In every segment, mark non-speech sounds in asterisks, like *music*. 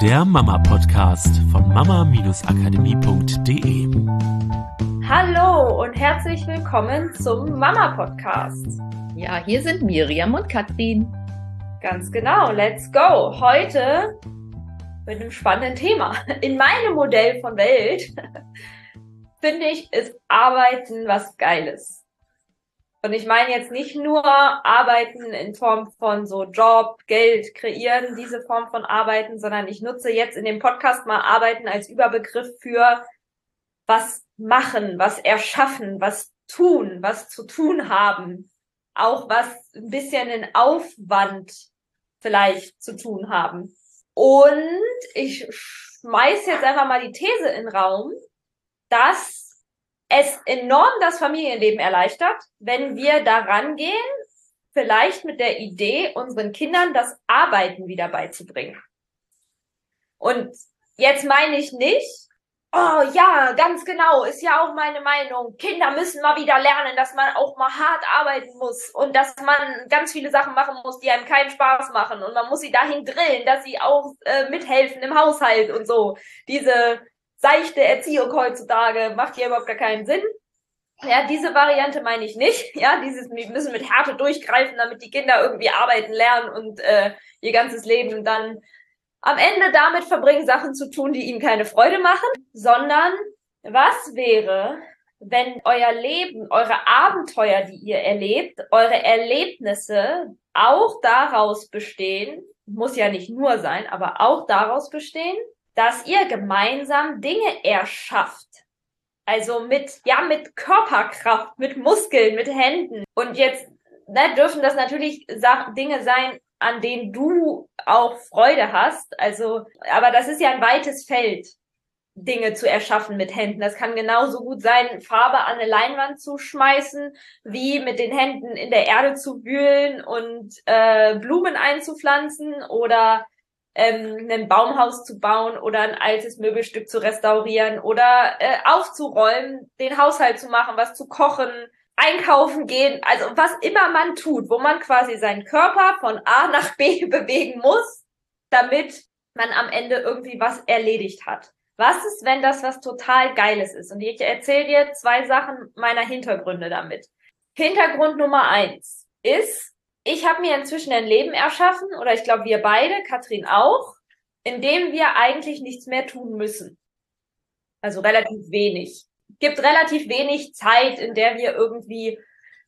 der Mama-Podcast von mama-akademie.de. Hallo und herzlich willkommen zum Mama-Podcast. Ja, hier sind Miriam und Katrin. Ganz genau, let's go. Heute mit einem spannenden Thema. In meinem Modell von Welt *laughs* finde ich, ist Arbeiten was Geiles. Und ich meine jetzt nicht nur Arbeiten in Form von so Job, Geld kreieren, diese Form von Arbeiten, sondern ich nutze jetzt in dem Podcast mal Arbeiten als Überbegriff für was machen, was erschaffen, was tun, was zu tun haben. Auch was ein bisschen in Aufwand vielleicht zu tun haben. Und ich schmeiß jetzt einfach mal die These in den Raum, dass es enorm das Familienleben erleichtert, wenn wir daran gehen, vielleicht mit der Idee, unseren Kindern das Arbeiten wieder beizubringen. Und jetzt meine ich nicht, oh ja, ganz genau, ist ja auch meine Meinung. Kinder müssen mal wieder lernen, dass man auch mal hart arbeiten muss und dass man ganz viele Sachen machen muss, die einem keinen Spaß machen. Und man muss sie dahin drillen, dass sie auch äh, mithelfen im Haushalt und so. Diese seichte Erziehung heutzutage macht hier überhaupt gar keinen Sinn. Ja, diese Variante meine ich nicht. *laughs* Ja, dieses, wir müssen mit Härte durchgreifen, damit die Kinder irgendwie arbeiten lernen und äh, ihr ganzes Leben dann am Ende damit verbringen, Sachen zu tun, die ihnen keine Freude machen, sondern was wäre, wenn euer Leben, eure Abenteuer, die ihr erlebt, eure Erlebnisse auch daraus bestehen, muss ja nicht nur sein, aber auch daraus bestehen, dass ihr gemeinsam Dinge erschafft. Also mit, ja, mit Körperkraft, mit Muskeln, mit Händen. Und jetzt ne, dürfen das natürlich Dinge sein, an denen du auch Freude hast. Also, aber das ist ja ein weites Feld, Dinge zu erschaffen mit Händen. Das kann genauso gut sein, Farbe an eine Leinwand zu schmeißen, wie mit den Händen in der Erde zu wühlen und äh, Blumen einzupflanzen oder ähm, ein Baumhaus zu bauen oder ein altes Möbelstück zu restaurieren oder äh, aufzuräumen, den Haushalt zu machen, was zu kochen, einkaufen gehen, also was immer man tut, wo man quasi seinen Körper von A nach B *laughs* bewegen muss, damit man am Ende irgendwie was erledigt hat. Was ist, wenn das was total Geiles ist? Und ich erzähle dir zwei Sachen meiner Hintergründe damit. Hintergrund Nummer eins ist, ich habe mir inzwischen ein Leben erschaffen, oder ich glaube wir beide, Katrin auch, in dem wir eigentlich nichts mehr tun müssen. Also relativ wenig. Gibt relativ wenig Zeit, in der wir irgendwie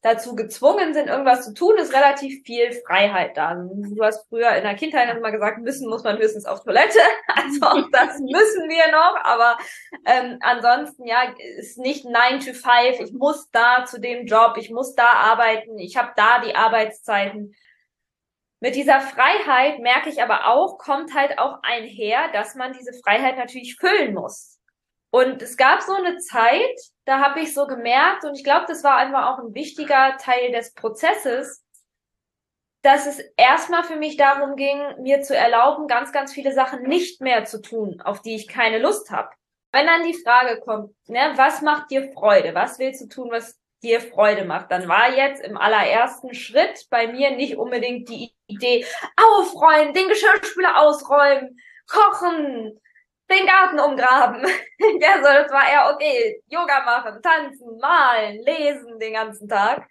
dazu gezwungen sind, irgendwas zu tun, ist relativ viel Freiheit da. Du hast früher in der Kindheit immer gesagt, müssen muss man höchstens auf Toilette. *laughs* Also auch das müssen wir noch, aber ähm, ansonsten ja, ist nicht 9 to 5, ich muss da zu dem Job, ich muss da arbeiten, ich habe da die Arbeitszeiten. Mit dieser Freiheit merke ich aber auch, kommt halt auch einher, dass man diese Freiheit natürlich füllen muss. Und es gab so eine Zeit, da habe ich so gemerkt, und ich glaube, das war einfach auch ein wichtiger Teil des Prozesses, dass es erstmal für mich darum ging, mir zu erlauben, ganz, ganz viele Sachen nicht mehr zu tun, auf die ich keine Lust habe. Wenn dann die Frage kommt, ne, was macht dir Freude? Was willst du tun, was dir Freude macht? Dann war jetzt im allerersten Schritt bei mir nicht unbedingt die Idee, aufräumen, den Geschirrspüler ausräumen, kochen, den Garten umgraben. ja, so, das war eher okay. Yoga machen, tanzen, malen, lesen den ganzen Tag.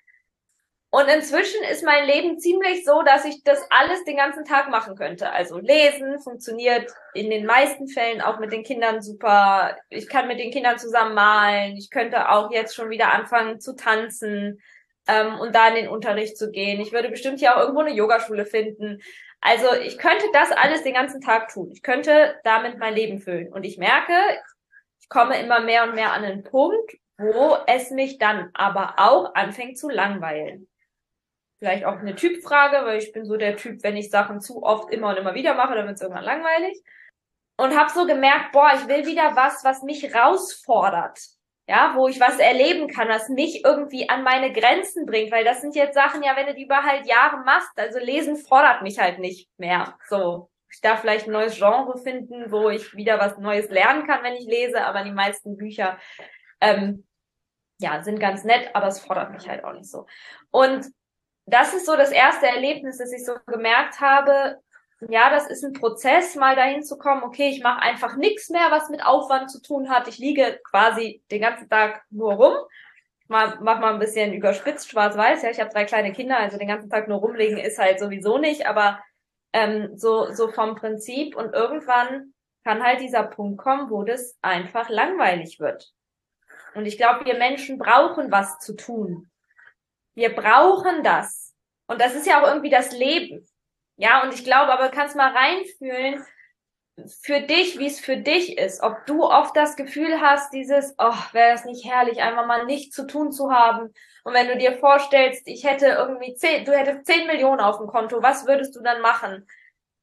Und inzwischen ist mein Leben ziemlich so, dass ich das alles den ganzen Tag machen könnte. Also lesen funktioniert in den meisten Fällen auch mit den Kindern super. Ich kann mit den Kindern zusammen malen. Ich könnte auch jetzt schon wieder anfangen zu tanzen ähm, und da in den Unterricht zu gehen. Ich würde bestimmt hier auch irgendwo eine Yogaschule finden. Also ich könnte das alles den ganzen Tag tun. Ich könnte damit mein Leben füllen. Und ich merke, ich komme immer mehr und mehr an den Punkt, wo es mich dann aber auch anfängt zu langweilen. Vielleicht auch eine Typfrage, weil ich bin so der Typ, wenn ich Sachen zu oft immer und immer wieder mache, dann wird es irgendwann langweilig. Und habe so gemerkt, boah, ich will wieder was, was mich herausfordert ja, wo ich was erleben kann, was mich irgendwie an meine Grenzen bringt, weil das sind jetzt Sachen, ja, wenn du die über halt Jahre machst, also lesen fordert mich halt nicht mehr. So, ich darf vielleicht ein neues Genre finden, wo ich wieder was Neues lernen kann, wenn ich lese, aber die meisten Bücher, ähm, ja, sind ganz nett, aber es fordert mich halt auch nicht so. Und das ist so das erste Erlebnis, dass ich so gemerkt habe, ja, das ist ein Prozess, mal dahin zu kommen, okay, ich mache einfach nichts mehr, was mit Aufwand zu tun hat. Ich liege quasi den ganzen Tag nur rum. Mal, mach mal ein bisschen überspitzt, schwarz-weiß. Ja, ich habe drei kleine Kinder, also den ganzen Tag nur rumlegen ist halt sowieso nicht, aber ähm, so, so vom Prinzip. Und irgendwann kann halt dieser Punkt kommen, wo das einfach langweilig wird. Und ich glaube, wir Menschen brauchen was zu tun. Wir brauchen das. Und das ist ja auch irgendwie das Leben. Ja, und ich glaube, aber du kannst mal reinfühlen, für dich, wie es für dich ist. Ob du oft das Gefühl hast, dieses, oh, wäre das nicht herrlich, einfach mal nichts zu tun zu haben. Und wenn du dir vorstellst, ich hätte irgendwie zehn, du hättest zehn Millionen auf dem Konto, was würdest du dann machen?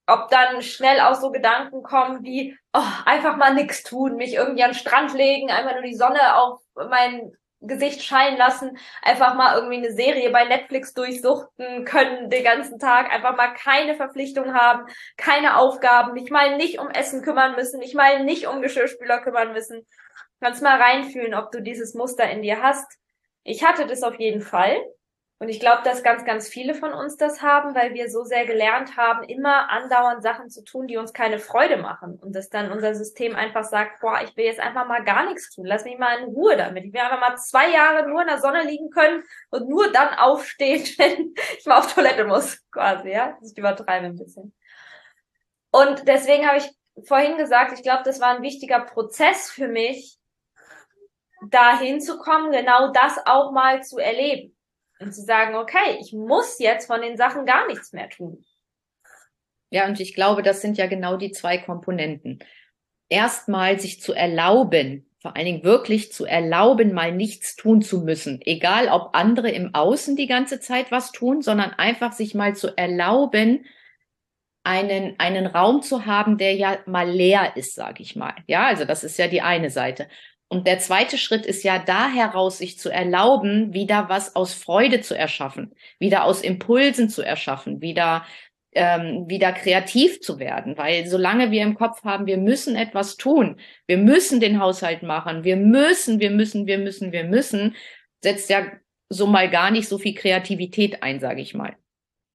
Ob dann schnell auch so Gedanken kommen wie, oh, einfach mal nichts tun, mich irgendwie an den Strand legen, einfach nur die Sonne auf mein Gesicht scheinen lassen, einfach mal irgendwie eine Serie bei Netflix durchsuchten können den ganzen Tag, einfach mal keine Verpflichtung haben, keine Aufgaben, mich mal nicht um Essen kümmern müssen, mich mal nicht um Geschirrspüler kümmern müssen. Kannst mal reinfühlen, ob du dieses Muster in dir hast. Ich hatte das auf jeden Fall. Und ich glaube, dass ganz, ganz viele von uns das haben, weil wir so sehr gelernt haben, immer andauernd Sachen zu tun, die uns keine Freude machen. Und dass dann unser System einfach sagt, boah, ich will jetzt einfach mal gar nichts tun. Lass mich mal in Ruhe damit. Ich will einfach mal zwei Jahre nur in der Sonne liegen können und nur dann aufstehen, *laughs* wenn ich mal auf Toilette muss, quasi, ja. Das übertreibe ein bisschen. Und deswegen habe ich vorhin gesagt, ich glaube, das war ein wichtiger Prozess für mich, da hinzukommen, genau das auch mal zu erleben und zu sagen, okay, ich muss jetzt von den Sachen gar nichts mehr tun. Ja, und ich glaube, das sind ja genau die zwei Komponenten. Erstmal sich zu erlauben, vor allen Dingen wirklich zu erlauben, mal nichts tun zu müssen. Egal, ob andere im Außen die ganze Zeit was tun, sondern einfach sich mal zu erlauben, einen, einen Raum zu haben, der ja mal leer ist, sage ich mal. Ja, also das ist ja die eine Seite. Und der zweite Schritt ist ja da heraus, sich zu erlauben, wieder was aus Freude zu erschaffen, wieder aus Impulsen zu erschaffen, wieder ähm, wieder kreativ zu werden, weil solange wir im Kopf haben, wir müssen etwas tun, wir müssen den Haushalt machen, wir müssen, wir müssen, wir müssen, wir müssen, setzt ja so mal gar nicht so viel Kreativität ein, sage ich mal.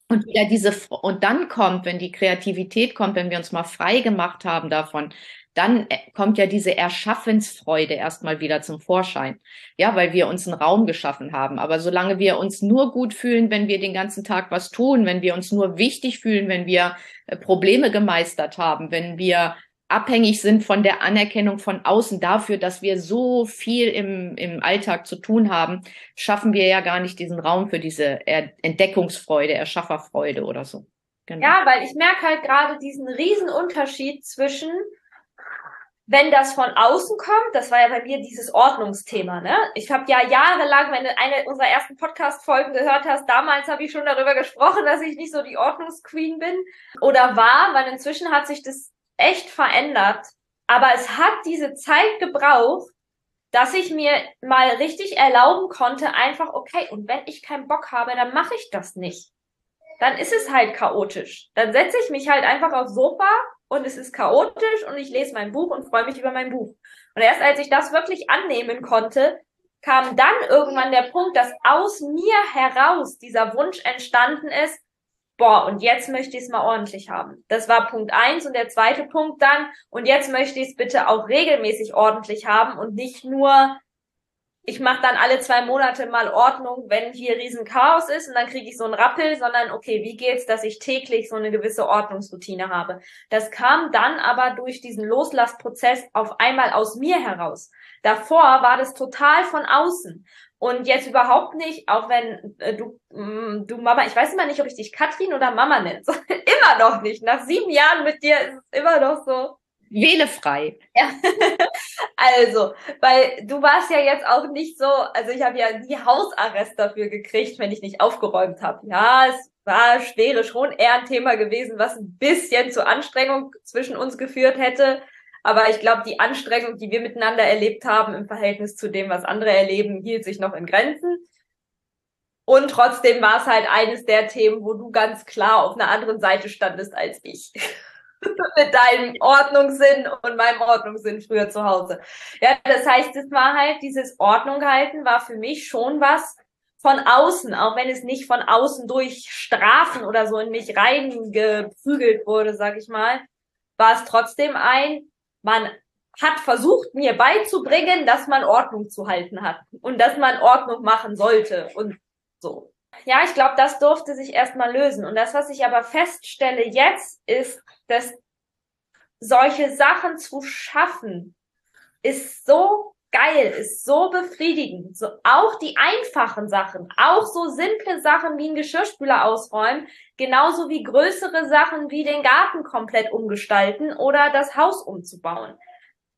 Und wieder diese und dann kommt, wenn die Kreativität kommt, wenn wir uns mal frei gemacht haben davon, dann äh, kommt ja diese Erschaffensfreude erstmal wieder zum Vorschein. Ja, weil wir uns einen Raum geschaffen haben. Aber solange wir uns nur gut fühlen, wenn wir den ganzen Tag was tun, wenn wir uns nur wichtig fühlen, wenn wir äh, Probleme gemeistert haben, wenn wir abhängig sind von der Anerkennung von außen dafür, dass wir so viel im, im Alltag zu tun haben, schaffen wir ja gar nicht diesen Raum für diese Entdeckungsfreude, Erschafferfreude oder so. Genau. Ja, weil ich merke halt gerade diesen riesen Unterschied zwischen wenn das von außen kommt, das war ja bei mir dieses Ordnungsthema, ne? Ich habe ja jahrelang, wenn du eine unserer ersten Podcast-Folgen gehört hast, damals habe ich schon darüber gesprochen, dass ich nicht so die Ordnungsqueen bin oder war, weil inzwischen hat sich das echt verändert. Aber es hat diese Zeit gebraucht, dass ich mir mal richtig erlauben konnte, einfach, okay, und wenn ich keinen Bock habe, dann mache ich das nicht. Dann ist es halt chaotisch. Dann setze ich mich halt einfach aufs Sofa und es ist chaotisch und ich lese mein Buch und freue mich über mein Buch. Und erst als ich das wirklich annehmen konnte, kam dann irgendwann der Punkt, dass aus mir heraus dieser Wunsch entstanden ist, boah, und jetzt möchte ich es mal ordentlich haben. Das war Punkt eins und der zweite Punkt dann, und jetzt möchte ich es bitte auch regelmäßig ordentlich haben und nicht nur ich mache dann alle zwei Monate mal Ordnung, wenn hier riesen Chaos ist und dann kriege ich so einen Rappel, sondern okay, wie geht's, dass ich täglich so eine gewisse Ordnungsroutine habe. Das kam dann aber durch diesen Loslassprozess auf einmal aus mir heraus. Davor war das total von außen. Und jetzt überhaupt nicht, auch wenn äh, du, mm, du Mama, ich weiß immer nicht, ob ich dich Katrin oder Mama nenne. *laughs* immer noch nicht. Nach sieben Jahren mit dir ist es immer noch so. Wähle frei. Ja. *laughs* also, weil du warst ja jetzt auch nicht so, also ich habe ja nie Hausarrest dafür gekriegt, wenn ich nicht aufgeräumt habe. Ja, es war, wäre schon eher ein Thema gewesen, was ein bisschen zur Anstrengung zwischen uns geführt hätte. Aber ich glaube, die Anstrengung, die wir miteinander erlebt haben im Verhältnis zu dem, was andere erleben, hielt sich noch in Grenzen. Und trotzdem war es halt eines der Themen, wo du ganz klar auf einer anderen Seite standest als ich. *laughs* *laughs* mit deinem Ordnungssinn und meinem Ordnungssinn früher zu Hause. Ja, das heißt, es war halt dieses Ordnung halten war für mich schon was, von außen, auch wenn es nicht von außen durch Strafen oder so in mich reingeprügelt wurde, sag ich mal, war es trotzdem ein, man hat versucht, mir beizubringen, dass man Ordnung zu halten hat und dass man Ordnung machen sollte und so. Ja, ich glaube, das durfte sich erstmal lösen. Und das, was ich aber feststelle jetzt, ist, dass solche Sachen zu schaffen, ist so geil, ist so befriedigend. So, auch die einfachen Sachen, auch so simple Sachen wie ein Geschirrspüler ausräumen, genauso wie größere Sachen wie den Garten komplett umgestalten oder das Haus umzubauen.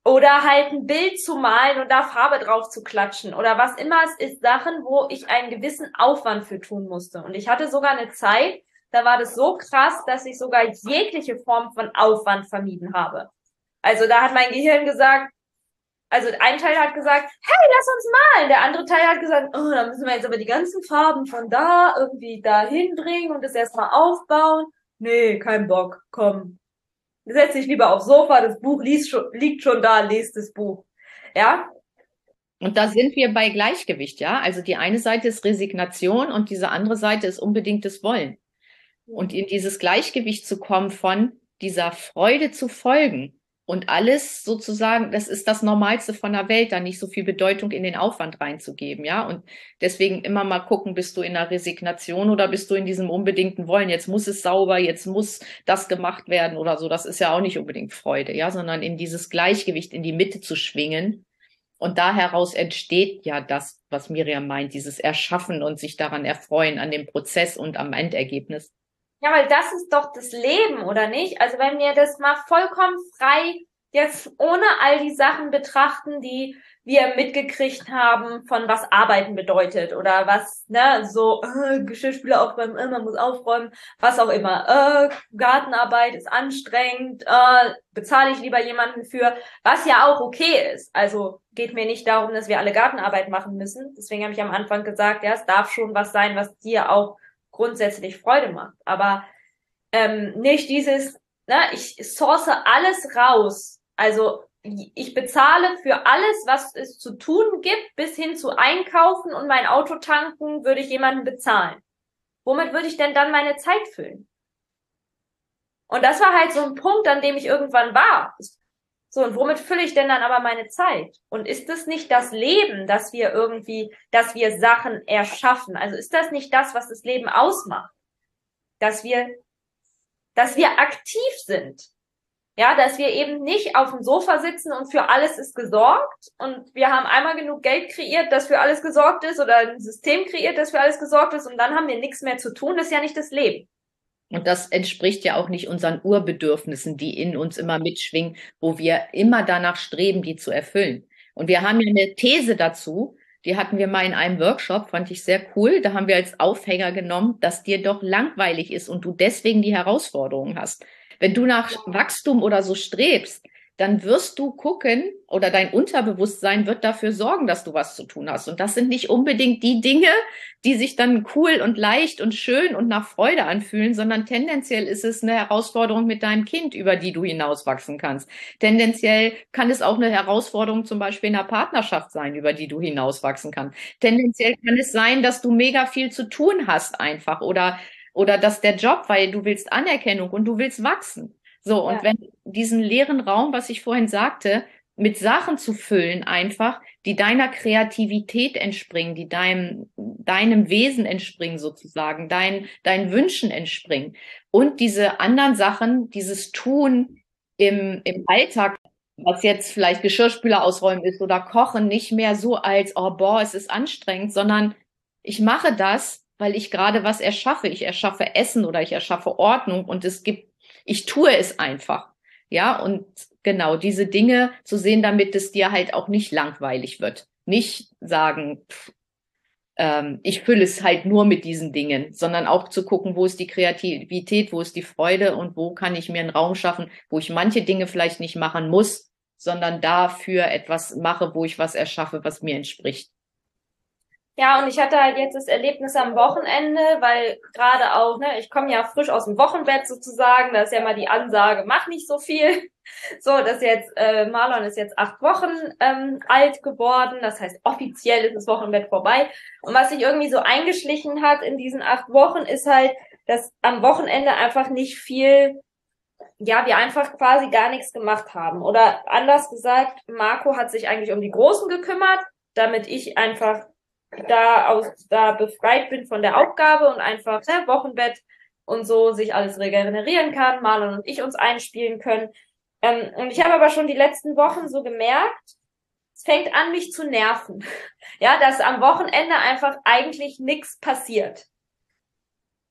Oder halt ein Bild zu malen und da Farbe drauf zu klatschen oder was immer es ist, Sachen, wo ich einen gewissen Aufwand für tun musste. Und ich hatte sogar eine Zeit, da war das so krass, dass ich sogar jegliche Form von Aufwand vermieden habe. Also da hat mein Gehirn gesagt, also ein Teil hat gesagt, hey, lass uns malen. Der andere Teil hat gesagt, oh, da müssen wir jetzt aber die ganzen Farben von da irgendwie dahin bringen und das erstmal aufbauen. Nee, kein Bock, komm, setz dich lieber aufs Sofa, das Buch schon, liegt schon da, lest das Buch. Ja? Und da sind wir bei Gleichgewicht, ja? Also die eine Seite ist Resignation und diese andere Seite ist unbedingtes Wollen. Und in dieses Gleichgewicht zu kommen von dieser Freude zu folgen und alles sozusagen, das ist das Normalste von der Welt, da nicht so viel Bedeutung in den Aufwand reinzugeben, ja. Und deswegen immer mal gucken, bist du in der Resignation oder bist du in diesem unbedingten Wollen, jetzt muss es sauber, jetzt muss das gemacht werden oder so. Das ist ja auch nicht unbedingt Freude, ja, sondern in dieses Gleichgewicht in die Mitte zu schwingen. Und da heraus entsteht ja das, was Miriam meint, dieses Erschaffen und sich daran erfreuen, an dem Prozess und am Endergebnis. Ja, weil das ist doch das Leben, oder nicht? Also wenn wir das mal vollkommen frei jetzt ohne all die Sachen betrachten, die wir mitgekriegt haben, von was Arbeiten bedeutet oder was, ne, so äh, Geschirrspüler aufräumen, äh, man muss aufräumen, was auch immer. Äh, Gartenarbeit ist anstrengend, äh, bezahle ich lieber jemanden für, was ja auch okay ist. Also geht mir nicht darum, dass wir alle Gartenarbeit machen müssen. Deswegen habe ich am Anfang gesagt, ja, es darf schon was sein, was dir auch grundsätzlich Freude macht. Aber ähm, nicht dieses, ne, ich source alles raus. Also ich bezahle für alles, was es zu tun gibt, bis hin zu einkaufen und mein Auto tanken, würde ich jemanden bezahlen. Womit würde ich denn dann meine Zeit füllen? Und das war halt so ein Punkt, an dem ich irgendwann war. So, und womit fülle ich denn dann aber meine Zeit? Und ist das nicht das Leben, dass wir irgendwie, dass wir Sachen erschaffen? Also ist das nicht das, was das Leben ausmacht? Dass wir, dass wir aktiv sind. Ja, dass wir eben nicht auf dem Sofa sitzen und für alles ist gesorgt und wir haben einmal genug Geld kreiert, dass für alles gesorgt ist oder ein System kreiert, das für alles gesorgt ist und dann haben wir nichts mehr zu tun. Das ist ja nicht das Leben. Und das entspricht ja auch nicht unseren Urbedürfnissen, die in uns immer mitschwingen, wo wir immer danach streben, die zu erfüllen. Und wir haben ja eine These dazu, die hatten wir mal in einem Workshop, fand ich sehr cool. Da haben wir als Aufhänger genommen, dass dir doch langweilig ist und du deswegen die Herausforderungen hast. Wenn du nach Wachstum oder so strebst, dann wirst du gucken oder dein Unterbewusstsein wird dafür sorgen, dass du was zu tun hast. Und das sind nicht unbedingt die Dinge, die sich dann cool und leicht und schön und nach Freude anfühlen, sondern tendenziell ist es eine Herausforderung mit deinem Kind, über die du hinauswachsen kannst. Tendenziell kann es auch eine Herausforderung zum Beispiel in einer Partnerschaft sein, über die du hinauswachsen kannst. Tendenziell kann es sein, dass du mega viel zu tun hast einfach oder oder dass der Job, weil du willst Anerkennung und du willst wachsen. So, und ja. wenn diesen leeren Raum, was ich vorhin sagte, mit Sachen zu füllen einfach, die deiner Kreativität entspringen, die deinem, deinem Wesen entspringen sozusagen, dein, deinen Wünschen entspringen. Und diese anderen Sachen, dieses Tun im, im Alltag, was jetzt vielleicht Geschirrspüler ausräumen ist oder kochen, nicht mehr so als, oh boah, es ist anstrengend, sondern ich mache das, weil ich gerade was erschaffe. Ich erschaffe Essen oder ich erschaffe Ordnung und es gibt ich tue es einfach. Ja, und genau diese Dinge zu sehen, damit es dir halt auch nicht langweilig wird. Nicht sagen, pff, ähm, ich fülle es halt nur mit diesen Dingen, sondern auch zu gucken, wo ist die Kreativität, wo ist die Freude und wo kann ich mir einen Raum schaffen, wo ich manche Dinge vielleicht nicht machen muss, sondern dafür etwas mache, wo ich was erschaffe, was mir entspricht. Ja, und ich hatte halt jetzt das Erlebnis am Wochenende, weil gerade auch, ne, ich komme ja frisch aus dem Wochenbett sozusagen, da ist ja mal die Ansage, mach nicht so viel. *laughs* So, das jetzt, äh, Marlon ist jetzt acht Wochen ähm, alt geworden, das heißt offiziell ist das Wochenbett vorbei. Und was sich irgendwie so eingeschlichen hat in diesen acht Wochen, ist halt, dass am Wochenende einfach nicht viel, ja, wir einfach quasi gar nichts gemacht haben. Oder anders gesagt, Marco hat sich eigentlich um die Großen gekümmert, damit ich einfach da aus da befreit bin von der Aufgabe und einfach ne, Wochenbett und so sich alles regenerieren kann, Marlon und ich uns einspielen können. Ähm, und ich habe aber schon die letzten Wochen so gemerkt, es fängt an, mich zu nerven. *laughs* Ja, dass am Wochenende einfach eigentlich nichts passiert.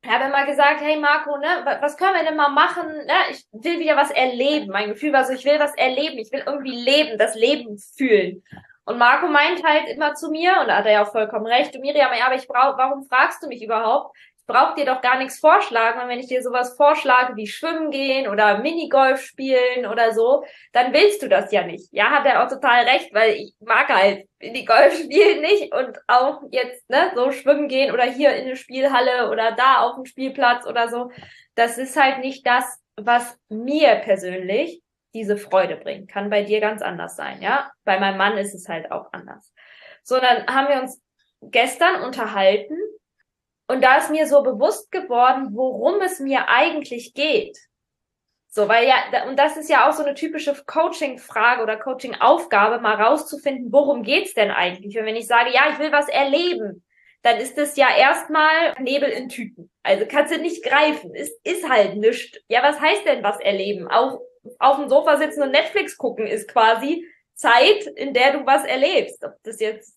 Ich habe immer gesagt, hey Marco, ne, was können wir denn mal machen? Ne? Ich will wieder was erleben. Mein Gefühl war so, ich will was erleben, ich will irgendwie leben, das Leben fühlen. Und Marco meint halt immer zu mir, und da hat er ja auch vollkommen recht, du Miriam, ja, aber ich brauch, warum fragst du mich überhaupt? Ich brauche dir doch gar nichts vorschlagen, und wenn ich dir sowas vorschlage wie Schwimmen gehen oder Minigolf spielen oder so, dann willst du das ja nicht. Ja, hat er auch total recht, weil ich mag halt Minigolf spielen nicht und auch jetzt, ne, so schwimmen gehen oder hier in eine Spielhalle oder da auf dem Spielplatz oder so. Das ist halt nicht das, was mir persönlich diese Freude bringt. Kann bei dir ganz anders sein, ja? Bei meinem Mann ist es halt auch anders. So, dann haben wir uns gestern unterhalten und da ist mir so bewusst geworden, worum es mir eigentlich geht. So, weil ja, und das ist ja auch so eine typische Coaching-Frage oder Coaching-Aufgabe, mal rauszufinden, worum geht's denn eigentlich? Und wenn ich sage, ja, ich will was erleben, dann ist es ja erstmal Nebel in Tüten. Also kannst du nicht greifen. Es ist halt nichts. Ja, was heißt denn was erleben? Auch auf dem Sofa sitzen und Netflix gucken ist quasi Zeit, in der du was erlebst. Ob das jetzt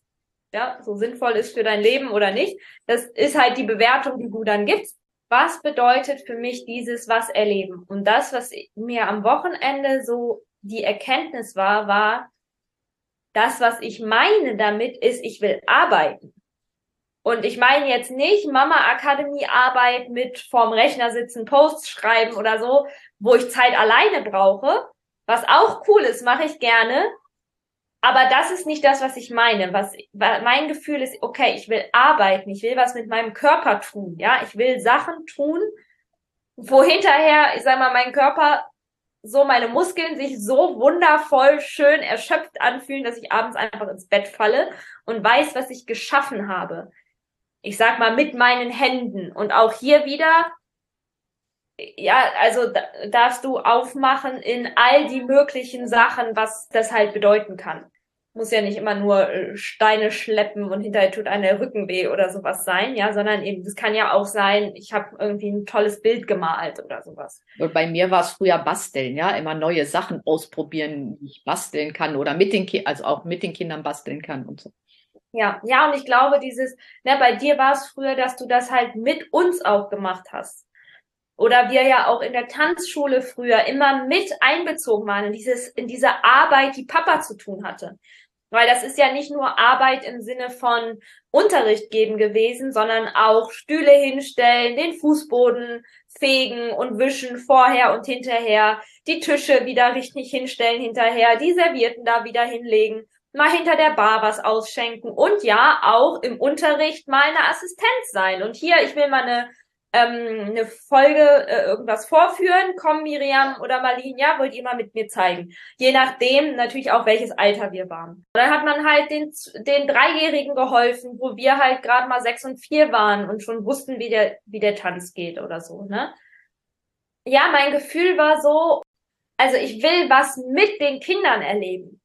ja so sinnvoll ist für dein Leben oder nicht, das ist halt die Bewertung, die du dann gibst. Was bedeutet für mich dieses was erleben? Und das, was mir am Wochenende so die Erkenntnis war, war, das, was ich meine damit, ist, ich will arbeiten. Und ich meine jetzt nicht Mama Akademie Arbeit mit vorm Rechner sitzen, Posts schreiben oder so, wo ich Zeit alleine brauche. Was auch cool ist, mache ich gerne. Aber das ist nicht das, was ich meine. Was mein Gefühl ist, okay, ich will arbeiten, ich will was mit meinem Körper tun, ja, ich will Sachen tun, wo hinterher, ich sag mal, mein Körper so meine Muskeln sich so wundervoll schön erschöpft anfühlen, dass ich abends einfach ins Bett falle und weiß, was ich geschaffen habe ich sag mal, mit meinen Händen. Und auch hier wieder, ja, also darfst du aufmachen in all die möglichen Sachen, was das halt bedeuten kann. Muss ja nicht immer nur äh, Steine schleppen und hinterher tut einer Rücken weh oder sowas sein, ja, sondern eben, das kann ja auch sein, ich habe irgendwie ein tolles Bild gemalt oder sowas. Und bei mir war es früher basteln, ja, immer neue Sachen ausprobieren, die ich basteln kann oder mit den Kindern, also auch mit den Kindern basteln kann und so. Ja, ja, und ich glaube, dieses, ne, bei dir war es früher, dass du das halt mit uns auch gemacht hast. Oder wir ja auch in der Tanzschule früher immer mit einbezogen waren in dieses, in diese Arbeit, die Papa zu tun hatte. Weil das ist ja nicht nur Arbeit im Sinne von Unterricht geben gewesen, sondern auch Stühle hinstellen, den Fußboden fegen und wischen vorher und hinterher, die Tische wieder richtig hinstellen hinterher, die Servierten da wieder hinlegen mal hinter der Bar was ausschenken und ja, auch im Unterricht mal eine Assistenz sein. Und hier, ich will mal eine, ähm, eine Folge äh, irgendwas vorführen. Komm, Miriam oder Marlene, ja, wollt ihr mal mit mir zeigen. Je nachdem natürlich auch, welches Alter wir waren. dann hat man halt den, den Dreijährigen geholfen, wo wir halt gerade mal sechs und vier waren und schon wussten, wie der, wie der Tanz geht oder so, ne? Ja, mein Gefühl war so, also ich will was mit den Kindern erleben.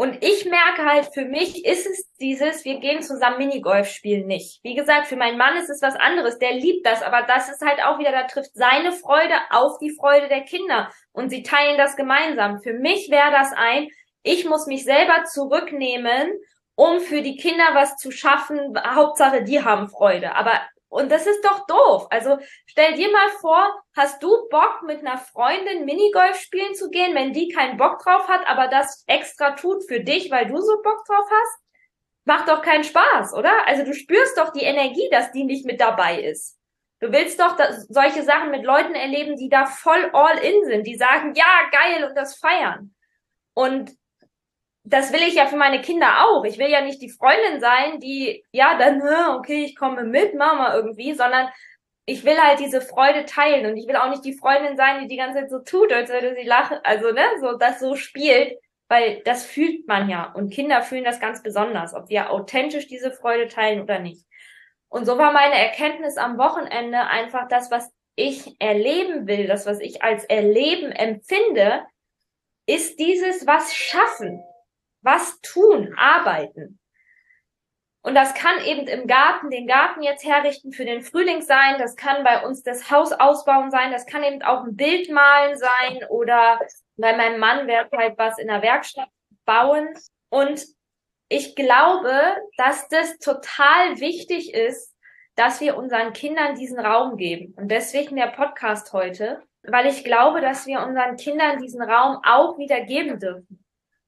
Und ich merke halt, für mich ist es dieses, wir gehen zusammen Minigolf spielen nicht. Wie gesagt, für meinen Mann ist es was anderes, der liebt das, aber das ist halt auch wieder, da trifft seine Freude auf die Freude der Kinder und sie teilen das gemeinsam. Für mich wäre das ein, ich muss mich selber zurücknehmen, um für die Kinder was zu schaffen. Hauptsache, die haben Freude. Aber und das ist doch doof. Also stell dir mal vor, hast du Bock mit einer Freundin Minigolf spielen zu gehen, wenn die keinen Bock drauf hat, aber das extra tut für dich, weil du so Bock drauf hast? Macht doch keinen Spaß, oder? Also du spürst doch die Energie, dass die nicht mit dabei ist. Du willst doch solche Sachen mit Leuten erleben, die da voll all in sind, die sagen, ja, geil und das feiern. Und das will ich ja für meine Kinder auch. Ich will ja nicht die Freundin sein, die, ja, dann, okay, ich komme mit, Mama irgendwie, sondern ich will halt diese Freude teilen und ich will auch nicht die Freundin sein, die die ganze Zeit so tut, als würde sie lachen, also, ne, so, das so spielt, weil das fühlt man ja und Kinder fühlen das ganz besonders, ob wir authentisch diese Freude teilen oder nicht. Und so war meine Erkenntnis am Wochenende einfach das, was ich erleben will, das, was ich als Erleben empfinde, ist dieses was schaffen, was tun, arbeiten. Und das kann eben im Garten, den Garten jetzt herrichten für den Frühling sein, das kann bei uns das Haus ausbauen sein, das kann eben auch ein Bild malen sein oder bei meinem Mann wird halt was in der Werkstatt bauen. Und ich glaube, dass das total wichtig ist, dass wir unseren Kindern diesen Raum geben. Und deswegen der Podcast heute, weil ich glaube, dass wir unseren Kindern diesen Raum auch wieder geben dürfen.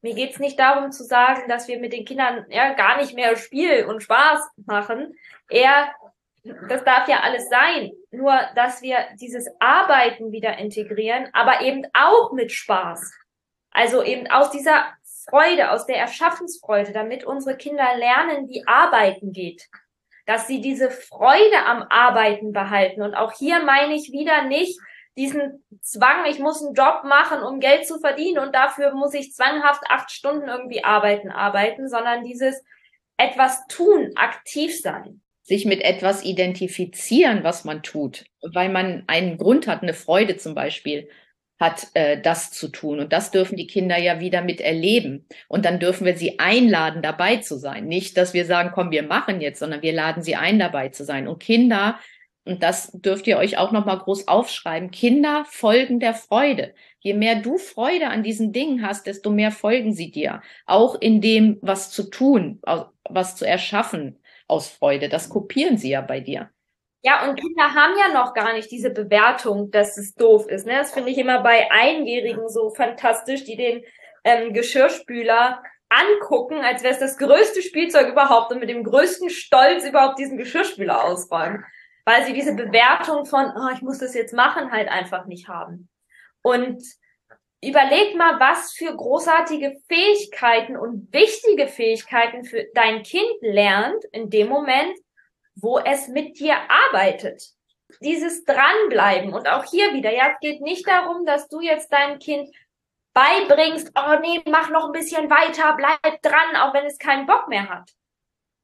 Mir geht's nicht darum zu sagen, dass wir mit den Kindern ja gar nicht mehr Spiel und Spaß machen. Eher, das darf ja alles sein. Nur, dass wir dieses Arbeiten wieder integrieren, aber eben auch mit Spaß. Also eben aus dieser Freude, aus der Erschaffensfreude, damit unsere Kinder lernen, wie Arbeiten geht. Dass sie diese Freude am Arbeiten behalten. Und auch hier meine ich wieder nicht, diesen Zwang, ich muss einen Job machen, um Geld zu verdienen und dafür muss ich zwanghaft acht Stunden irgendwie arbeiten, arbeiten, sondern dieses etwas tun, aktiv sein. Sich mit etwas identifizieren, was man tut, weil man einen Grund hat, eine Freude zum Beispiel hat, äh, das zu tun. Und das dürfen die Kinder ja wieder mit erleben. Und dann dürfen wir sie einladen, dabei zu sein. Nicht, dass wir sagen, komm, wir machen jetzt, sondern wir laden sie ein, dabei zu sein. Und Kinder und das dürft ihr euch auch nochmal groß aufschreiben, Kinder folgen der Freude. Je mehr du Freude an diesen Dingen hast, desto mehr folgen sie dir. Auch in dem, was zu tun, was zu erschaffen aus Freude. Das kopieren sie ja bei dir. Ja, und Kinder haben ja noch gar nicht diese Bewertung, dass es doof ist. Ne? Das finde ich immer bei Einjährigen so fantastisch, die den ähm, Geschirrspüler angucken, als wäre es das größte Spielzeug überhaupt und mit dem größten Stolz überhaupt diesen Geschirrspüler ausräumen weil sie diese Bewertung von, oh, ich muss das jetzt machen, halt einfach nicht haben. Und überleg mal, was für großartige Fähigkeiten und wichtige Fähigkeiten für dein Kind lernt in dem Moment, wo es mit dir arbeitet. Dieses Dranbleiben und auch hier wieder, ja, es geht nicht darum, dass du jetzt deinem Kind beibringst, oh nee, mach noch ein bisschen weiter, bleib dran, auch wenn es keinen Bock mehr hat.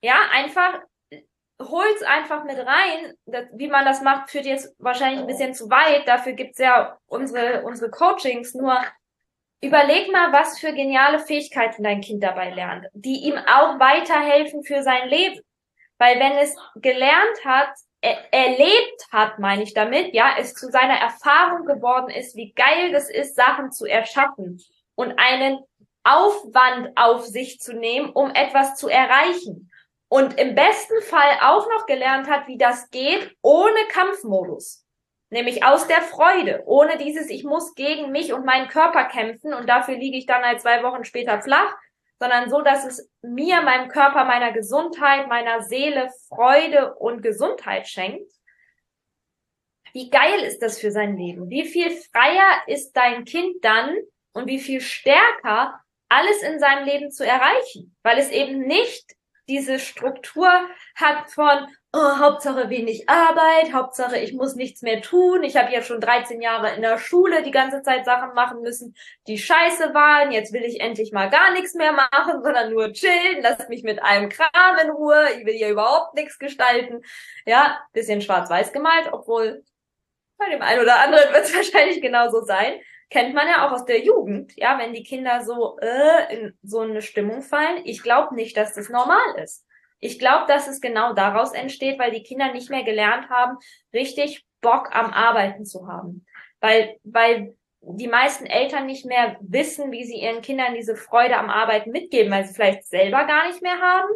Ja, einfach hol's einfach mit rein. Das, wie man das macht, führt jetzt wahrscheinlich ein bisschen zu weit. Dafür gibt's ja unsere, unsere Coachings. Nur überleg mal, was für geniale Fähigkeiten dein Kind dabei lernt, die ihm auch weiterhelfen für sein Leben. Weil wenn es gelernt hat, er, erlebt hat, meine ich damit, ja, es zu seiner Erfahrung geworden ist, wie geil das ist, Sachen zu erschaffen und einen Aufwand auf sich zu nehmen, um etwas zu erreichen und im besten Fall auch noch gelernt hat, wie das geht ohne Kampfmodus. Nämlich aus der Freude, ohne dieses, ich muss gegen mich und meinen Körper kämpfen und dafür liege ich dann halt zwei Wochen später flach, sondern so, dass es mir, meinem Körper, meiner Gesundheit, meiner Seele Freude und Gesundheit schenkt. Wie geil ist das für sein Leben? Wie viel freier ist dein Kind dann und wie viel stärker alles in seinem Leben zu erreichen? Weil es eben nicht diese Struktur hat von oh, Hauptsache wenig Arbeit, Hauptsache ich muss nichts mehr tun. Ich habe ja schon 13 Jahre in der Schule die ganze Zeit Sachen machen müssen, die scheiße waren. Jetzt will ich endlich mal gar nichts mehr machen, sondern nur chillen. Lass mich mit allem Kram in Ruhe. Ich will hier überhaupt nichts gestalten. Ja, bisschen schwarz-weiß gemalt, obwohl bei dem einen oder anderen *laughs* wird es wahrscheinlich genauso sein kennt man ja auch aus der Jugend, ja, wenn die Kinder so äh, in so eine Stimmung fallen. Ich glaube nicht, dass das normal ist. Ich glaube, dass es genau daraus entsteht, weil die Kinder nicht mehr gelernt haben, richtig Bock am Arbeiten zu haben. Weil, weil die meisten Eltern nicht mehr wissen, wie sie ihren Kindern diese Freude am Arbeiten mitgeben, weil sie vielleicht selber gar nicht mehr haben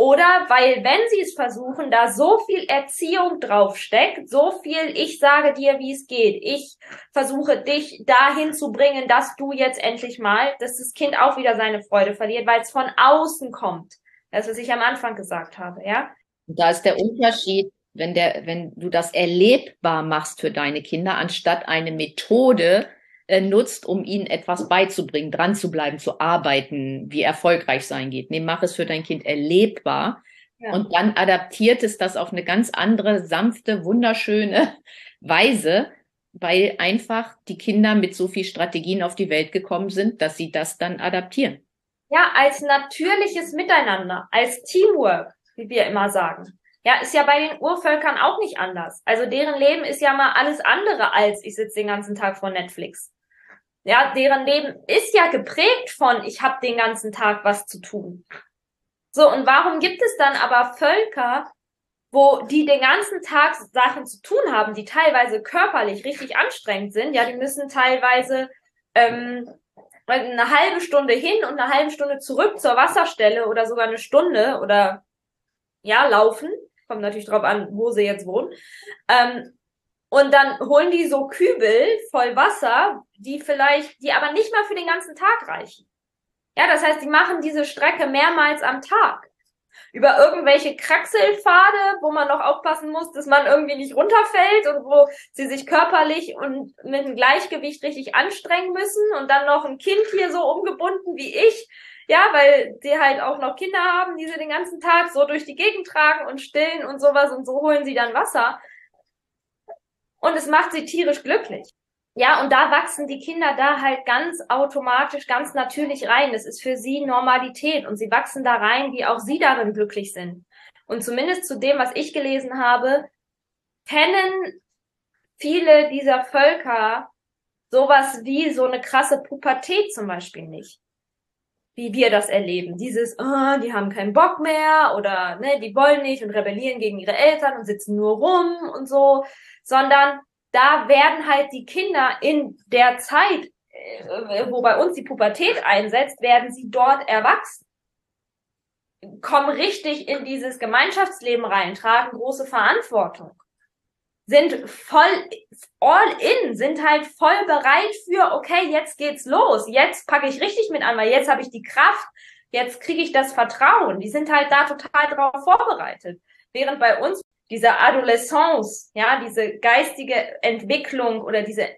oder weil, wenn sie es versuchen, da so viel Erziehung draufsteckt, so viel, ich sage dir, wie es geht. Ich versuche dich dahin zu bringen, dass du jetzt endlich mal, dass das Kind auch wieder seine Freude verliert, weil es von außen kommt. Das, was ich am Anfang gesagt habe, ja. Da ist der Unterschied, wenn der, wenn du das erlebbar machst für deine Kinder, anstatt eine Methode äh, nutzt, um ihnen etwas beizubringen, dran zu bleiben, zu arbeiten, wie erfolgreich sein geht. Nee, mach es für dein Kind erlebbar. Ja. Und dann adaptiert es das auf eine ganz andere, sanfte, wunderschöne *laughs* Weise, weil einfach die Kinder mit so viel Strategien auf die Welt gekommen sind, dass sie das dann adaptieren. Ja, als natürliches Miteinander, als Teamwork, wie wir immer sagen. Ja, ist ja bei den Urvölkern auch nicht anders. Also deren Leben ist ja mal alles andere als ich sitze den ganzen Tag vor Netflix. Ja, deren Leben ist ja geprägt von ich habe den ganzen Tag was zu tun. So, und warum gibt es dann aber Völker, wo die den ganzen Tag Sachen zu tun haben, die teilweise körperlich richtig anstrengend sind? Ja, die müssen teilweise ähm, eine halbe Stunde hin und eine halbe Stunde zurück zur Wasserstelle oder sogar eine Stunde oder ja, laufen. Kommt natürlich drauf an, wo sie jetzt wohnen. Ähm, und dann holen die so Kübel voll Wasser, die vielleicht, die aber nicht mal für den ganzen Tag reichen. Ja, das heißt, die machen diese Strecke mehrmals am Tag. Über irgendwelche Kraxelpfade, wo man noch aufpassen muss, dass man irgendwie nicht runterfällt und wo sie sich körperlich und mit dem Gleichgewicht richtig anstrengen müssen und dann noch ein Kind hier so umgebunden wie ich. Ja, weil sie halt auch noch Kinder haben, die sie den ganzen Tag so durch die Gegend tragen und stillen und sowas und so holen sie dann Wasser. Und es macht sie tierisch glücklich. Ja, und da wachsen die Kinder da halt ganz automatisch, ganz natürlich rein. Es ist für sie Normalität und sie wachsen da rein, wie auch sie darin glücklich sind. Und zumindest zu dem, was ich gelesen habe, kennen viele dieser Völker sowas wie so eine krasse Pubertät zum Beispiel nicht. Wie wir das erleben. Dieses, oh, die haben keinen Bock mehr oder ne, die wollen nicht und rebellieren gegen ihre Eltern und sitzen nur rum und so, sondern da werden halt die Kinder in der Zeit, äh, wo bei uns die Pubertät einsetzt, werden sie dort erwachsen. Kommen richtig in dieses Gemeinschaftsleben rein, tragen große Verantwortung. Sind voll all in, sind halt voll bereit für, okay, jetzt geht's los, jetzt packe ich richtig mit an, weil jetzt habe ich die Kraft, jetzt kriege ich das Vertrauen. Die sind halt da total drauf vorbereitet. Während bei uns diese Adolescence, ja, diese geistige Entwicklung oder diese,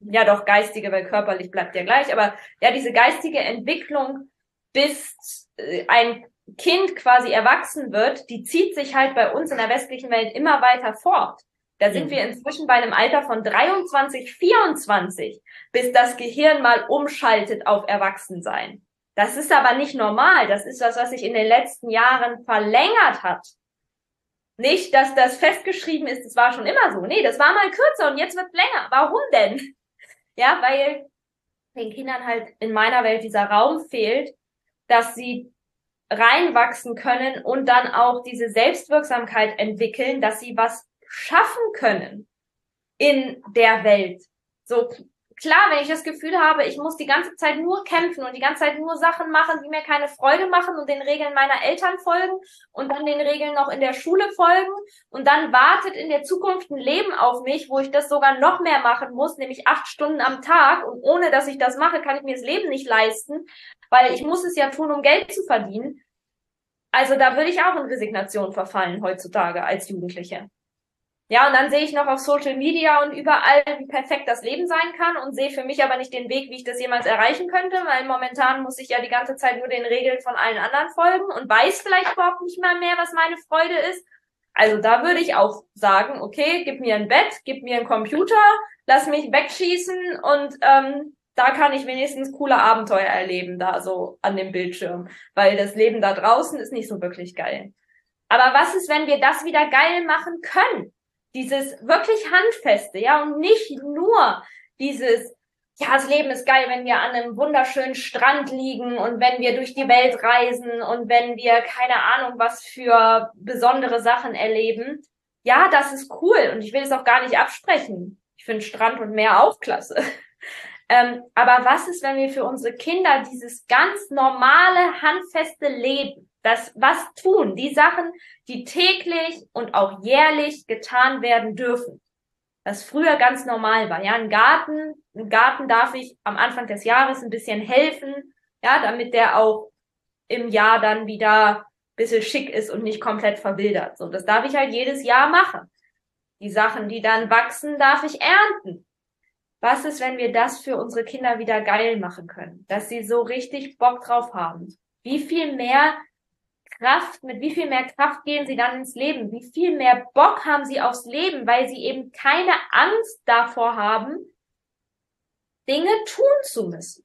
ja doch geistige, weil körperlich bleibt ja gleich, aber ja, diese geistige Entwicklung, bis äh, ein Kind quasi erwachsen wird, die zieht sich halt bei uns in der westlichen Welt immer weiter fort. Da sind mhm. wir inzwischen bei einem Alter von 23, 24, bis das Gehirn mal umschaltet auf Erwachsensein. Das ist aber nicht normal. Das ist das, was sich in den letzten Jahren verlängert hat nicht, dass das festgeschrieben ist, das war schon immer so. Nee, das war mal kürzer und jetzt wird länger. Warum denn? *laughs* Ja, weil den Kindern halt in meiner Welt dieser Raum fehlt, dass sie reinwachsen können und dann auch diese Selbstwirksamkeit entwickeln, dass sie was schaffen können in der Welt. So klar, wenn ich das Gefühl habe, ich muss die ganze Zeit nur kämpfen und die ganze Zeit nur Sachen machen, die mir keine Freude machen und den Regeln meiner Eltern folgen und dann den Regeln noch in der Schule folgen und dann wartet in der Zukunft ein Leben auf mich, wo ich das sogar noch mehr machen muss, nämlich acht Stunden am Tag und ohne dass ich das mache, kann ich mir das Leben nicht leisten, weil ich muss es ja tun, um Geld zu verdienen. Also da würde ich auch in Resignation verfallen heutzutage als Jugendliche. Ja, und dann sehe ich noch auf Social Media und überall, wie perfekt das Leben sein kann und sehe für mich aber nicht den Weg, wie ich das jemals erreichen könnte, weil momentan muss ich ja die ganze Zeit nur den Regeln von allen anderen folgen und weiß vielleicht überhaupt nicht mal mehr, was meine Freude ist. Also da würde ich auch sagen, okay, gib mir ein Bett, gib mir einen Computer, lass mich wegschießen und ähm, da kann ich wenigstens coole Abenteuer erleben, da so an dem Bildschirm, weil das Leben da draußen ist nicht so wirklich geil. Aber was ist, wenn wir das wieder geil machen können? Dieses wirklich handfeste, ja, und nicht nur dieses, ja, das Leben ist geil, wenn wir an einem wunderschönen Strand liegen und wenn wir durch die Welt reisen und wenn wir keine Ahnung was für besondere Sachen erleben. Ja, das ist cool und ich will es auch gar nicht absprechen. Ich finde Strand und Meer auch klasse. *laughs* ähm, aber was ist, wenn wir für unsere Kinder dieses ganz normale, handfeste Leben das was tun, die Sachen, die täglich und auch jährlich getan werden dürfen. Was früher ganz normal war. Ja, ein Garten, ein Garten darf ich am Anfang des Jahres ein bisschen helfen, ja, damit der auch im Jahr dann wieder ein bisschen schick ist und nicht komplett verwildert. So, das darf ich halt jedes Jahr machen. Die Sachen, die dann wachsen, darf ich ernten. was ist, wenn wir das für unsere Kinder wieder geil machen können? Dass sie so richtig Bock drauf haben. Wie viel mehr Kraft, mit wie viel mehr Kraft gehen sie dann ins Leben? Wie viel mehr Bock haben sie aufs Leben, weil sie eben keine Angst davor haben, Dinge tun zu müssen?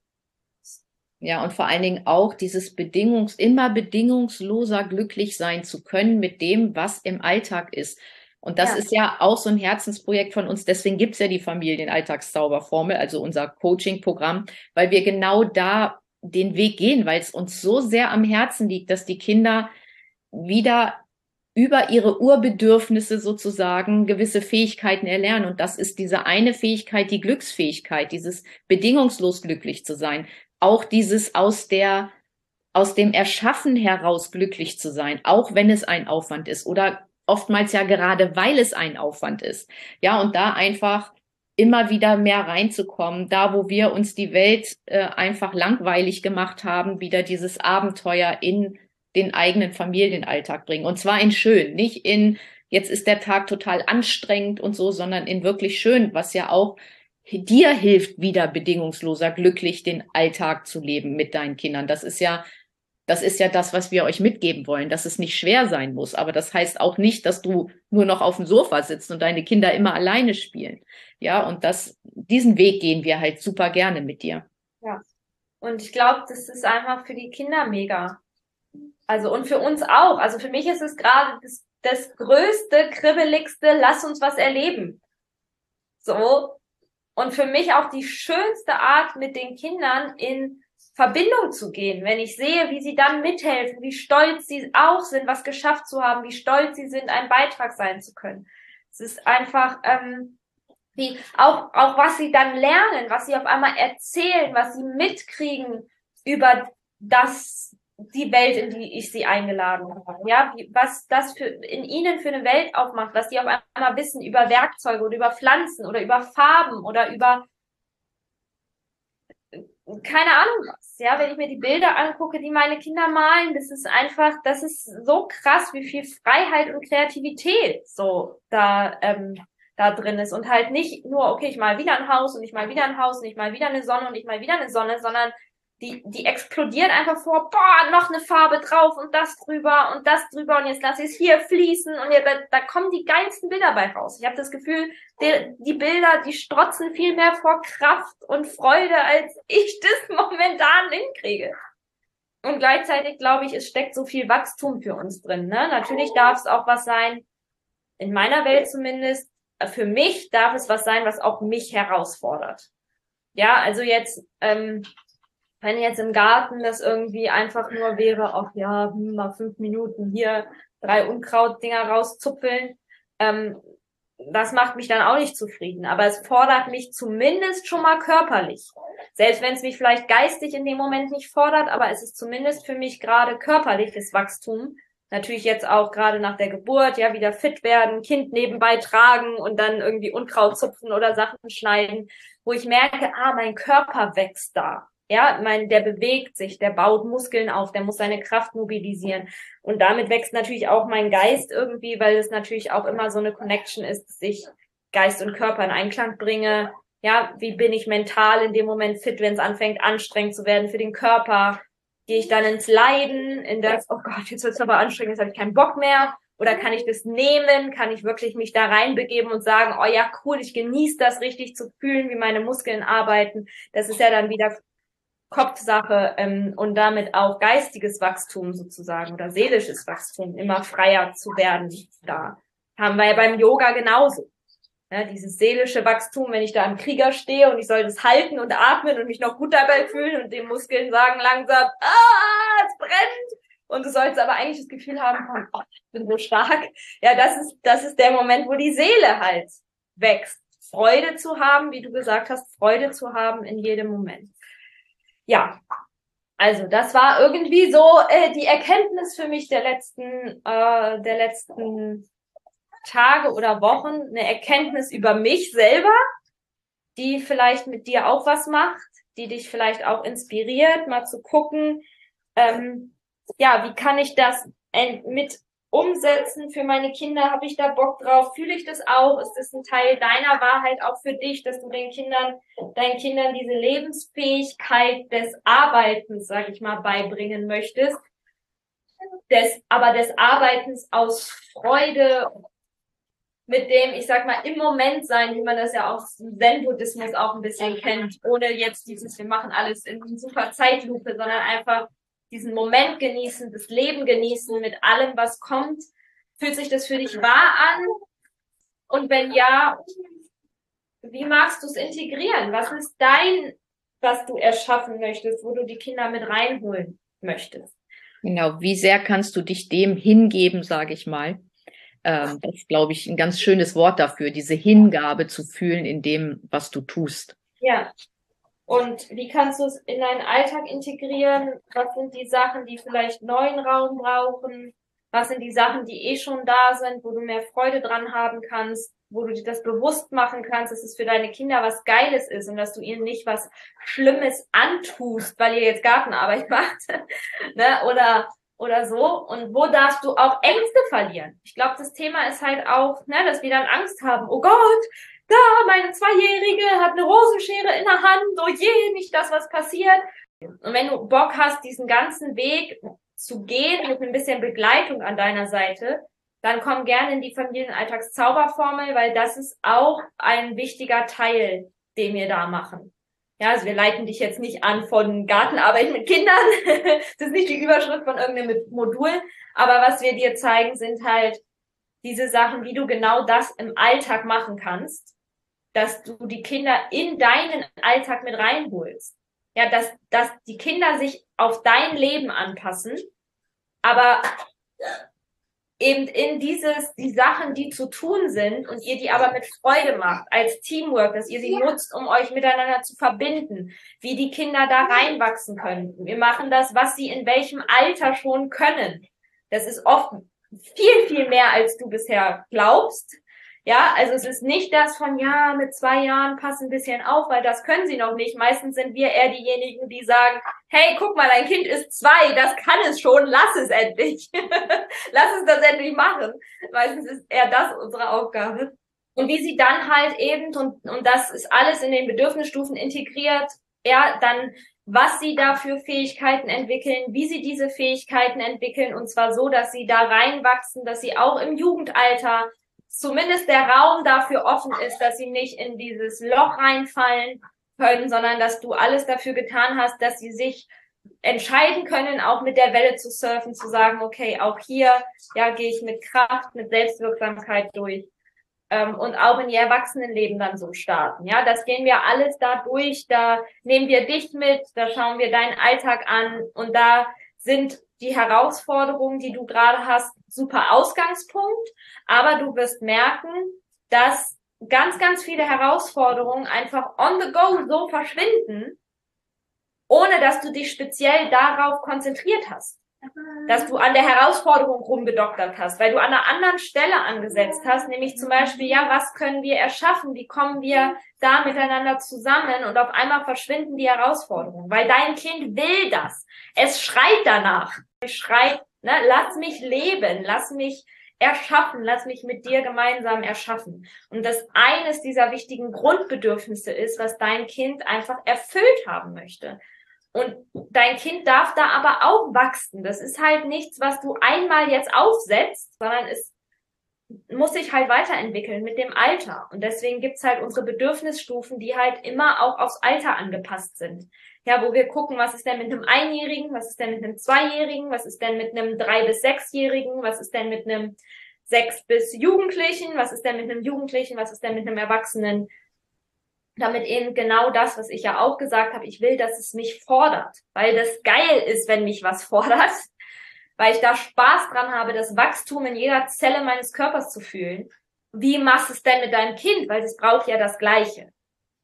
Ja, und vor allen Dingen auch dieses Bedingungs, immer bedingungsloser glücklich sein zu können mit dem, was im Alltag ist. Und das ja. ist ja auch so ein Herzensprojekt von uns. Deswegen gibt's ja die Familienalltagszauberformel, also unser Coaching-Programm, weil wir genau da den Weg gehen, weil es uns so sehr am Herzen liegt, dass die Kinder wieder über ihre Urbedürfnisse sozusagen gewisse Fähigkeiten erlernen. Und das ist diese eine Fähigkeit, die Glücksfähigkeit, dieses bedingungslos glücklich zu sein. Auch dieses aus der, aus dem Erschaffen heraus glücklich zu sein, auch wenn es ein Aufwand ist oder oftmals ja gerade, weil es ein Aufwand ist. Ja, und da einfach immer wieder mehr reinzukommen, da wo wir uns die Welt äh, einfach langweilig gemacht haben, wieder dieses Abenteuer in den eigenen Familienalltag bringen. Und zwar in schön, nicht in, jetzt ist der Tag total anstrengend und so, sondern in wirklich schön, was ja auch dir hilft, wieder bedingungsloser glücklich den Alltag zu leben mit deinen Kindern. Das ist ja das ist ja das, was wir euch mitgeben wollen, dass es nicht schwer sein muss. Aber das heißt auch nicht, dass du nur noch auf dem Sofa sitzt und deine Kinder immer alleine spielen. Ja, und das, diesen Weg gehen wir halt super gerne mit dir. Ja. Und ich glaube, das ist einfach für die Kinder mega. Also, und für uns auch. Also für mich ist es gerade das, das größte, kribbeligste, lass uns was erleben. So. Und für mich auch die schönste Art, mit den Kindern in Verbindung zu gehen, wenn ich sehe, wie sie dann mithelfen, wie stolz sie auch sind, was geschafft zu haben, wie stolz sie sind, ein Beitrag sein zu können. Es ist einfach, ähm, wie auch, auch was sie dann lernen, was sie auf einmal erzählen, was sie mitkriegen über das, die Welt, in die ich sie eingeladen habe. Ja, wie, was das für, in ihnen für eine Welt aufmacht, was sie auf einmal wissen über Werkzeuge oder über Pflanzen oder über Farben oder über keine Ahnung was. Ja, wenn ich mir die Bilder angucke, die meine Kinder malen, das ist einfach, das ist so krass, wie viel Freiheit und Kreativität so da, ähm, da drin ist. Und halt nicht nur, okay, ich mal wieder ein Haus und ich mal wieder ein Haus und ich mal wieder eine Sonne und ich mal wieder eine Sonne, sondern die, die explodieren einfach vor, boah, noch eine Farbe drauf und das drüber und das drüber und jetzt lasse ich es hier fließen und jetzt, da, da kommen die geilsten Bilder bei raus. Ich habe das Gefühl, die, die Bilder, die strotzen viel mehr vor Kraft und Freude, als ich *laughs* das momentan hinkriege. Und gleichzeitig glaube ich, es steckt so viel Wachstum für uns drin. Ne? Natürlich darf es auch was sein, in meiner Welt zumindest, für mich darf es was sein, was auch mich herausfordert. Ja, also jetzt, ähm, wenn jetzt im Garten das irgendwie einfach nur wäre, ach ja, hm, mal fünf Minuten hier drei Unkrautdinger rauszupfeln, ähm, das macht mich dann auch nicht zufrieden. Aber es fordert mich zumindest schon mal körperlich. Selbst wenn es mich vielleicht geistig in dem Moment nicht fordert, aber es ist zumindest für mich gerade körperliches Wachstum. Natürlich jetzt auch gerade nach der Geburt, ja, wieder fit werden, Kind nebenbei tragen und dann irgendwie Unkraut zupfen oder Sachen schneiden, wo ich merke, ah, mein Körper wächst da. Ja, mein, der bewegt sich, der baut Muskeln auf, der muss seine Kraft mobilisieren. Und damit wächst natürlich auch mein Geist irgendwie, weil es natürlich auch immer so eine Connection ist, dass ich Geist und Körper in Einklang bringe. Ja, wie bin ich mental in dem Moment fit, wenn es anfängt anstrengend zu werden für den Körper? Gehe ich dann ins Leiden, in das, oh Gott, jetzt wird es aber anstrengend, jetzt habe ich keinen Bock mehr. Oder kann ich das nehmen? Kann ich wirklich mich da reinbegeben und sagen, oh ja, cool, ich genieße das richtig zu fühlen, wie meine Muskeln arbeiten. Das ist ja dann wieder Kopfsache ähm, und damit auch geistiges Wachstum sozusagen oder seelisches Wachstum immer freier zu werden. Da haben wir ja beim Yoga genauso. Ja, dieses seelische Wachstum, wenn ich da am Krieger stehe und ich soll das halten und atmen und mich noch gut dabei fühlen und den Muskeln sagen langsam, ah, es brennt. Und du sollst aber eigentlich das Gefühl haben oh, ich bin so stark. Ja, das ist, das ist der Moment, wo die Seele halt wächst. Freude zu haben, wie du gesagt hast, Freude zu haben in jedem Moment ja, also das war irgendwie so äh, die Erkenntnis für mich der letzten, äh, der letzten Tage oder Wochen, eine Erkenntnis über mich selber, die vielleicht mit dir auch was macht, die dich vielleicht auch inspiriert, mal zu gucken, ähm, ja, wie kann ich das mit umsetzen für meine Kinder? Habe ich da Bock drauf? Fühle ich das auch? Ist das ein Teil deiner Wahrheit auch für dich, dass du den Kindern, deinen Kindern diese Lebensfähigkeit des Arbeitens, sag ich mal, beibringen möchtest? Des, aber des Arbeitens aus Freude mit dem, ich sag mal, im Moment sein, wie man das ja auch im Zen-Buddhismus auch ein bisschen kennt, ohne jetzt dieses, wir machen alles in super Zeitlupe, sondern einfach diesen Moment genießen, das Leben genießen mit allem, was kommt. Fühlt sich das für dich wahr an? Und wenn ja, wie magst du es integrieren? Was ist dein, was du erschaffen möchtest, wo du die Kinder mit reinholen möchtest? Genau, wie sehr kannst du dich dem hingeben, sage ich mal? Ähm, das ist, glaube ich, ein ganz schönes Wort dafür, diese Hingabe zu fühlen in dem, was du tust. Ja. Und wie kannst du es in deinen Alltag integrieren? Was sind die Sachen, die vielleicht neuen Raum brauchen? Was sind die Sachen, die eh schon da sind, wo du mehr Freude dran haben kannst, wo du dir das bewusst machen kannst, dass es für deine Kinder was Geiles ist und dass du ihnen nicht was Schlimmes antust, weil ihr jetzt Gartenarbeit *laughs* macht, ne? Oder oder so. Und wo darfst du auch Ängste verlieren? Ich glaube, das Thema ist halt auch, ne, dass wir dann Angst haben. Oh Gott, da, meine Zweijährige hat eine Rosenschere in der Hand. Oh je, nicht das, was passiert. Und wenn du Bock hast, diesen ganzen Weg zu gehen mit ein bisschen Begleitung an deiner Seite, dann komm gerne in die Familienalltagszauberformel, weil das ist auch ein wichtiger Teil, den wir da machen. Ja, also wir leiten dich jetzt nicht an von Gartenarbeit mit Kindern. *laughs* das ist nicht die Überschrift von irgendeinem Modul. Aber was wir dir zeigen, sind halt diese Sachen, wie du genau das im Alltag machen kannst, dass du die Kinder in deinen Alltag mit reinholst. Ja, dass, dass die Kinder sich auf dein Leben anpassen, aber eben in dieses, die Sachen, die zu tun sind und ihr die aber mit Freude macht, als Teamwork, dass ihr sie nutzt, um euch miteinander zu verbinden, wie die Kinder da reinwachsen können. Wir machen das, was sie in welchem Alter schon können. Das ist oft viel, viel mehr, als du bisher glaubst. Ja, also es ist nicht das von, ja, mit zwei Jahren pass ein bisschen auf, weil das können sie noch nicht. Meistens sind wir eher diejenigen, die sagen, hey, guck mal, dein Kind ist zwei, das kann es schon, lass es endlich. *laughs* lass es das endlich machen. Meistens ist eher das unsere Aufgabe. Und wie sie dann halt eben, und, und das ist alles in den Bedürfnisstufen integriert, ja, dann was sie da für Fähigkeiten entwickeln, wie sie diese Fähigkeiten entwickeln, und zwar so, dass sie da reinwachsen, dass sie auch im Jugendalter zumindest der Raum dafür offen ist, dass sie nicht in dieses Loch reinfallen können, sondern dass du alles dafür getan hast, dass sie sich entscheiden können, auch mit der Welle zu surfen, zu sagen, okay, auch hier, ja, gehe ich mit Kraft, mit Selbstwirksamkeit durch. Ähm, und auch in ihr Erwachsenenleben dann so starten. Ja, das gehen wir alles da durch, da nehmen wir dich mit, da schauen wir deinen Alltag an und da sind die Herausforderungen, die du gerade hast, super Ausgangspunkt, aber du wirst merken, dass ganz, ganz viele Herausforderungen einfach on the go so verschwinden, ohne dass du dich speziell darauf konzentriert hast. Dass du an der Herausforderung rumgedoktert hast, weil du an einer anderen Stelle angesetzt hast, nämlich zum Beispiel, ja, was können wir erschaffen? Wie kommen wir da miteinander zusammen? Und auf einmal verschwinden die Herausforderungen, weil dein Kind will das. Es schreit danach. Es schreit, ne, lass mich leben, lass mich erschaffen, lass mich mit dir gemeinsam erschaffen. Und das eines dieser wichtigen Grundbedürfnisse ist, was dein Kind einfach erfüllt haben möchte. Und dein Kind darf da aber auch wachsen. Das ist halt nichts, was du einmal jetzt aufsetzt, sondern es muss sich halt weiterentwickeln mit dem Alter. Und deswegen gibt's halt unsere Bedürfnisstufen, die halt immer auch aufs Alter angepasst sind. Ja, wo wir gucken, was ist denn mit einem Einjährigen, was ist denn mit einem Zweijährigen, was ist denn mit einem Drei- bis Sechsjährigen, was ist denn mit einem Sechs- bis Jugendlichen, was ist denn mit einem Jugendlichen, was ist denn mit einem Erwachsenen. Damit eben genau das, was ich ja auch gesagt habe, ich will, dass es mich fordert, weil das geil ist, wenn mich was *laughs* fordert weil ich da Spaß dran habe, das Wachstum in jeder Zelle meines Körpers zu fühlen. Wie machst du es denn mit deinem Kind? Weil es braucht ja das Gleiche.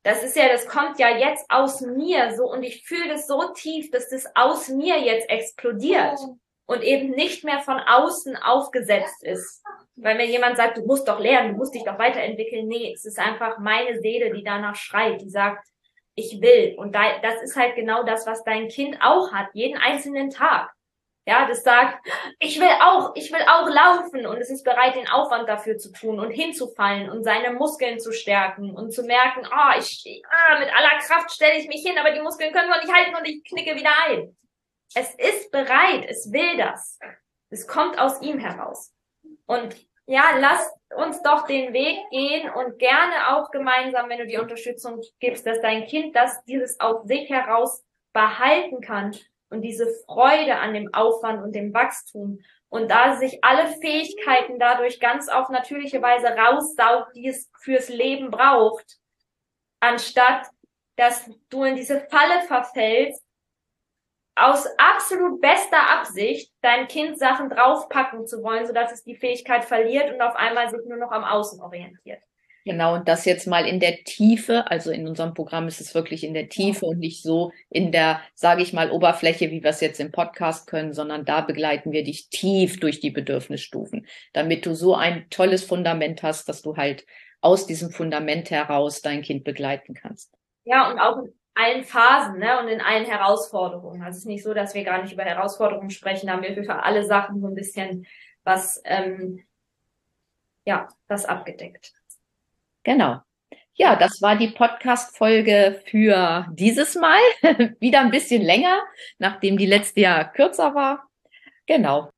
Das ist ja, das kommt ja jetzt aus mir so und ich fühle das so tief, dass das aus mir jetzt explodiert oh. und eben nicht mehr von außen aufgesetzt ist. Weil mir jemand sagt, du musst doch lernen, du musst dich doch weiterentwickeln. Nee, es ist einfach meine Seele, die danach schreit, die sagt, ich will. Und das ist halt genau das, was dein Kind auch hat, jeden einzelnen Tag. Ja, das sagt, ich will auch, ich will auch laufen und es ist bereit, den Aufwand dafür zu tun und hinzufallen und seine Muskeln zu stärken und zu merken, ah, oh, ich, ah, mit aller Kraft stelle ich mich hin, aber die Muskeln können wir nicht halten und ich knicke wieder ein. Es ist bereit, es will das. Es kommt aus ihm heraus. Und ja, lass uns doch den Weg gehen und gerne auch gemeinsam, wenn du die Unterstützung gibst, dass dein Kind das dieses aus sich heraus behalten kann und diese Freude an dem Aufwand und dem Wachstum und da sich alle Fähigkeiten dadurch ganz auf natürliche Weise raussaugt, die es fürs Leben braucht, anstatt dass du in diese Falle verfällst, aus absolut bester Absicht dein Kind Sachen draufpacken zu wollen, sodass es die Fähigkeit verliert und auf einmal sich nur noch am Außen orientiert. Genau, und das jetzt mal in der Tiefe, also in unserem Programm ist es wirklich in der Tiefe und nicht so in der, sage ich mal, Oberfläche, wie wir es jetzt im Podcast können, sondern da begleiten wir dich tief durch die Bedürfnisstufen, damit du so ein tolles Fundament hast, dass du halt aus diesem Fundament heraus dein Kind begleiten kannst. Ja, und auch allen Phasen ne, und in allen Herausforderungen. Also es ist nicht so, dass wir gar nicht über Herausforderungen sprechen, da haben wir für alle Sachen so ein bisschen was, ähm, ja, was abgedeckt. Genau. Ja, das war die Podcast-Folge für dieses Mal. *laughs* Wieder ein bisschen länger, nachdem die letzte Jahr kürzer war. Genau.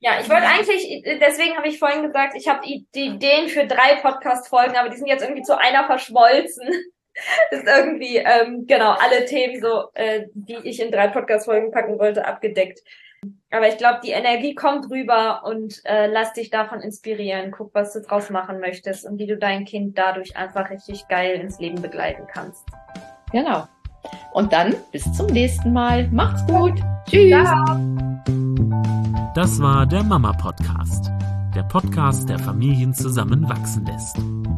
Ja, ich wollte eigentlich, deswegen habe ich vorhin gesagt, ich habe die Ideen für drei Podcast-Folgen, aber die sind jetzt irgendwie zu einer verschmolzen. *laughs* ist irgendwie, ähm, genau, alle Themen so, äh, die ich in drei Podcast-Folgen packen wollte, abgedeckt. Aber ich glaube, die Energie kommt rüber und äh, lass dich davon inspirieren. Guck, was du draus machen möchtest und wie du dein Kind dadurch einfach richtig geil ins Leben begleiten kannst. Genau. Und dann bis zum nächsten Mal. Macht's gut. Tschüss. Ciao. Das war der Mama Podcast. Der Podcast, der Familien zusammenwachsen lässt.